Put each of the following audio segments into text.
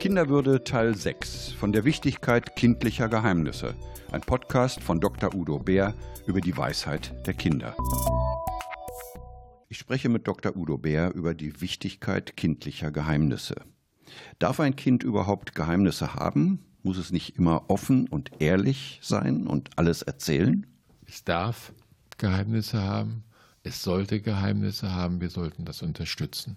Kinderwürde Teil 6 von der Wichtigkeit kindlicher Geheimnisse. Ein Podcast von Dr. Udo Bär über die Weisheit der Kinder. Ich spreche mit Dr. Udo Bär über die Wichtigkeit kindlicher Geheimnisse. Darf ein Kind überhaupt Geheimnisse haben? Muss es nicht immer offen und ehrlich sein und alles erzählen? Es darf Geheimnisse haben, es sollte Geheimnisse haben, wir sollten das unterstützen,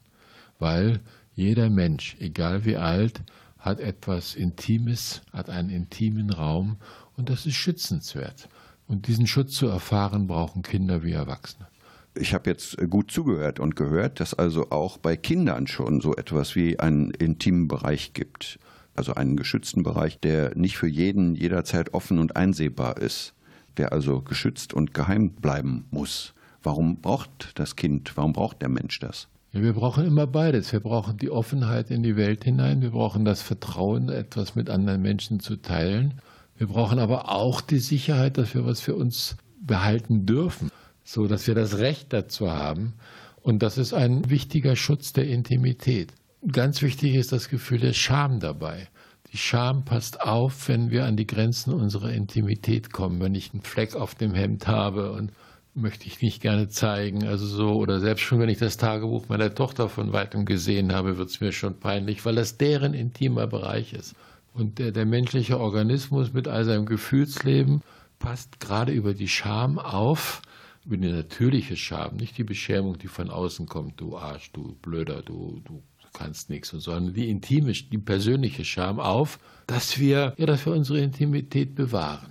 weil jeder Mensch, egal wie alt, hat etwas Intimes, hat einen intimen Raum und das ist schützenswert. Und diesen Schutz zu erfahren, brauchen Kinder wie Erwachsene. Ich habe jetzt gut zugehört und gehört, dass also auch bei Kindern schon so etwas wie einen intimen Bereich gibt. Also einen geschützten Bereich, der nicht für jeden jederzeit offen und einsehbar ist, der also geschützt und geheim bleiben muss. Warum braucht das Kind, warum braucht der Mensch das? Wir brauchen immer beides. Wir brauchen die Offenheit in die Welt hinein. Wir brauchen das Vertrauen, etwas mit anderen Menschen zu teilen. Wir brauchen aber auch die Sicherheit, dass wir was für uns behalten dürfen, so dass wir das Recht dazu haben. Und das ist ein wichtiger Schutz der Intimität. Ganz wichtig ist das Gefühl der Scham dabei. Die Scham passt auf, wenn wir an die Grenzen unserer Intimität kommen, wenn ich einen Fleck auf dem Hemd habe und möchte ich nicht gerne zeigen. Also so, oder selbst schon, wenn ich das Tagebuch meiner Tochter von weitem gesehen habe, wird es mir schon peinlich, weil das deren intimer Bereich ist. Und der, der menschliche Organismus mit all seinem Gefühlsleben passt gerade über die Scham auf, über die natürliche Scham, nicht die Beschämung, die von außen kommt, du Arsch, du Blöder, du, du kannst nichts, sondern die intime, die persönliche Scham auf, dass wir, ja, dass wir unsere Intimität bewahren.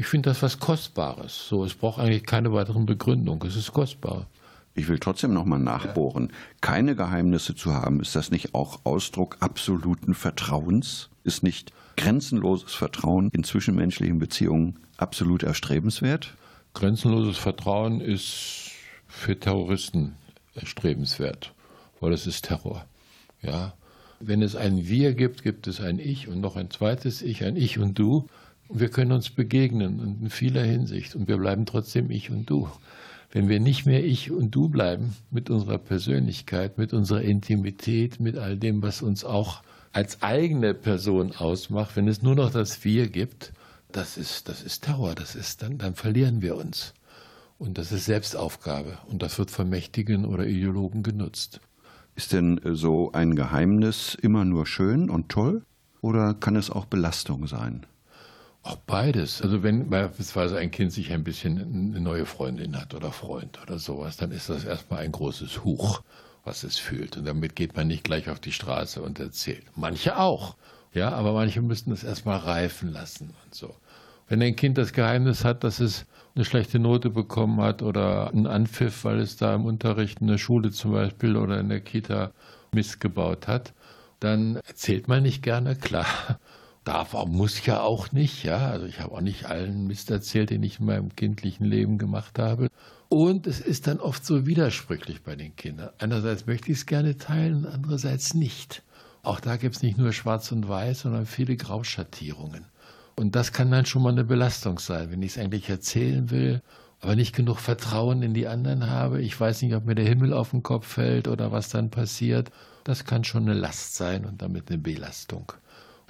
Ich finde das was Kostbares. So, es braucht eigentlich keine weiteren Begründungen. Es ist kostbar. Ich will trotzdem nochmal nachbohren. Keine Geheimnisse zu haben, ist das nicht auch Ausdruck absoluten Vertrauens? Ist nicht grenzenloses Vertrauen in zwischenmenschlichen Beziehungen absolut erstrebenswert? Grenzenloses Vertrauen ist für Terroristen erstrebenswert, weil es ist Terror. Ja, wenn es ein Wir gibt, gibt es ein Ich und noch ein zweites Ich, ein Ich und Du. Und wir können uns begegnen in vieler Hinsicht und wir bleiben trotzdem ich und du. Wenn wir nicht mehr ich und du bleiben mit unserer Persönlichkeit, mit unserer Intimität, mit all dem, was uns auch als eigene Person ausmacht, wenn es nur noch das Wir gibt, das ist, das ist Terror, das ist, dann, dann verlieren wir uns. Und das ist Selbstaufgabe und das wird von Mächtigen oder Ideologen genutzt. Ist denn so ein Geheimnis immer nur schön und toll oder kann es auch Belastung sein? Auch beides. Also wenn beispielsweise ein Kind sich ein bisschen eine neue Freundin hat oder Freund oder sowas, dann ist das erstmal ein großes Huch, was es fühlt. Und damit geht man nicht gleich auf die Straße und erzählt. Manche auch. Ja, aber manche müssen das erstmal reifen lassen und so. Wenn ein Kind das Geheimnis hat, dass es eine schlechte Note bekommen hat oder einen Anpfiff, weil es da im Unterricht in der Schule zum Beispiel oder in der Kita Mist gebaut hat, dann erzählt man nicht gerne, klar darf, muss ja auch nicht, ja. Also ich habe auch nicht allen Mist erzählt, den ich in meinem kindlichen Leben gemacht habe. Und es ist dann oft so widersprüchlich bei den Kindern. Einerseits möchte ich es gerne teilen, andererseits nicht. Auch da gibt es nicht nur Schwarz und Weiß, sondern viele Grauschattierungen. Und das kann dann schon mal eine Belastung sein, wenn ich es eigentlich erzählen will, aber nicht genug Vertrauen in die anderen habe. Ich weiß nicht, ob mir der Himmel auf den Kopf fällt oder was dann passiert. Das kann schon eine Last sein und damit eine Belastung.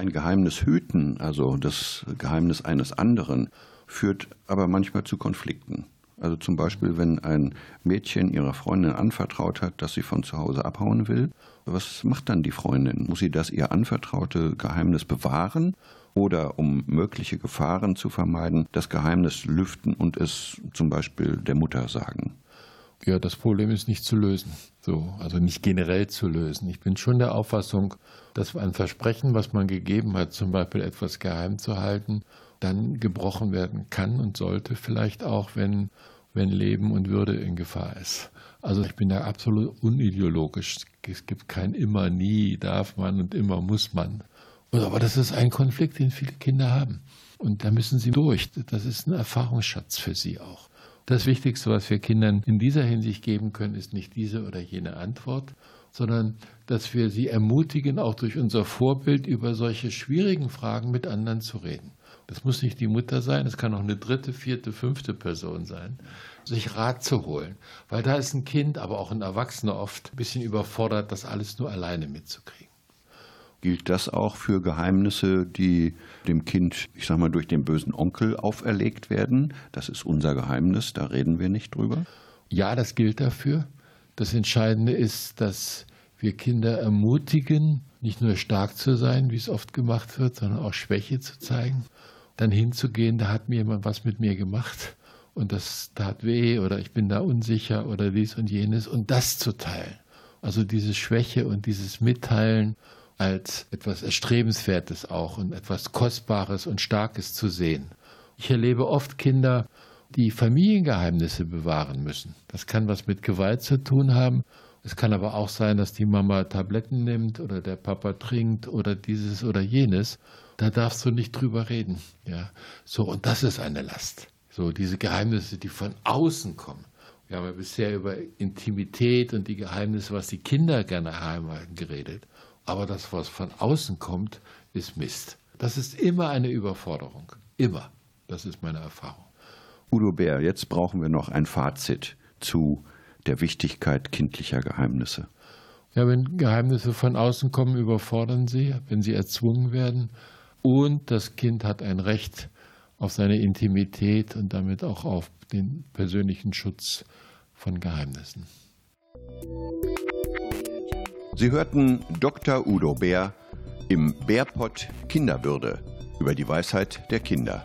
Ein Geheimnis hüten, also das Geheimnis eines anderen, führt aber manchmal zu Konflikten. Also zum Beispiel, wenn ein Mädchen ihrer Freundin anvertraut hat, dass sie von zu Hause abhauen will, was macht dann die Freundin? Muss sie das ihr anvertraute Geheimnis bewahren oder um mögliche Gefahren zu vermeiden, das Geheimnis lüften und es zum Beispiel der Mutter sagen? Ja, das Problem ist nicht zu lösen. So, also nicht generell zu lösen. Ich bin schon der Auffassung, dass ein Versprechen, was man gegeben hat, zum Beispiel etwas geheim zu halten, dann gebrochen werden kann und sollte, vielleicht auch, wenn, wenn Leben und Würde in Gefahr ist. Also ich bin da absolut unideologisch. Es gibt kein immer, nie, darf man und immer muss man. Aber das ist ein Konflikt, den viele Kinder haben. Und da müssen sie durch. Das ist ein Erfahrungsschatz für sie auch. Das Wichtigste, was wir Kindern in dieser Hinsicht geben können, ist nicht diese oder jene Antwort, sondern dass wir sie ermutigen, auch durch unser Vorbild über solche schwierigen Fragen mit anderen zu reden. Das muss nicht die Mutter sein, es kann auch eine dritte, vierte, fünfte Person sein, sich Rat zu holen. Weil da ist ein Kind, aber auch ein Erwachsener oft ein bisschen überfordert, das alles nur alleine mitzukriegen. Gilt das auch für Geheimnisse, die dem Kind, ich sag mal, durch den bösen Onkel auferlegt werden? Das ist unser Geheimnis, da reden wir nicht drüber. Ja, das gilt dafür. Das Entscheidende ist, dass wir Kinder ermutigen, nicht nur stark zu sein, wie es oft gemacht wird, sondern auch Schwäche zu zeigen. Dann hinzugehen, da hat mir jemand was mit mir gemacht und das tat weh oder ich bin da unsicher oder dies und jenes und das zu teilen. Also diese Schwäche und dieses Mitteilen als etwas Erstrebenswertes auch und etwas Kostbares und Starkes zu sehen. Ich erlebe oft Kinder, die Familiengeheimnisse bewahren müssen. Das kann was mit Gewalt zu tun haben. Es kann aber auch sein, dass die Mama Tabletten nimmt oder der Papa trinkt oder dieses oder jenes. Da darfst du nicht drüber reden. Ja, so und das ist eine Last. So diese Geheimnisse, die von außen kommen. Wir haben ja bisher über Intimität und die Geheimnisse, was die Kinder gerne heimhalten, geredet. Aber das, was von außen kommt, ist Mist. Das ist immer eine Überforderung. Immer. Das ist meine Erfahrung. Udo Bär, jetzt brauchen wir noch ein Fazit zu der Wichtigkeit kindlicher Geheimnisse. Ja, wenn Geheimnisse von außen kommen, überfordern sie, wenn sie erzwungen werden. Und das Kind hat ein Recht auf seine Intimität und damit auch auf den persönlichen Schutz von Geheimnissen. Sie hörten Dr. Udo Bär im Bärpott Kinderwürde über die Weisheit der Kinder.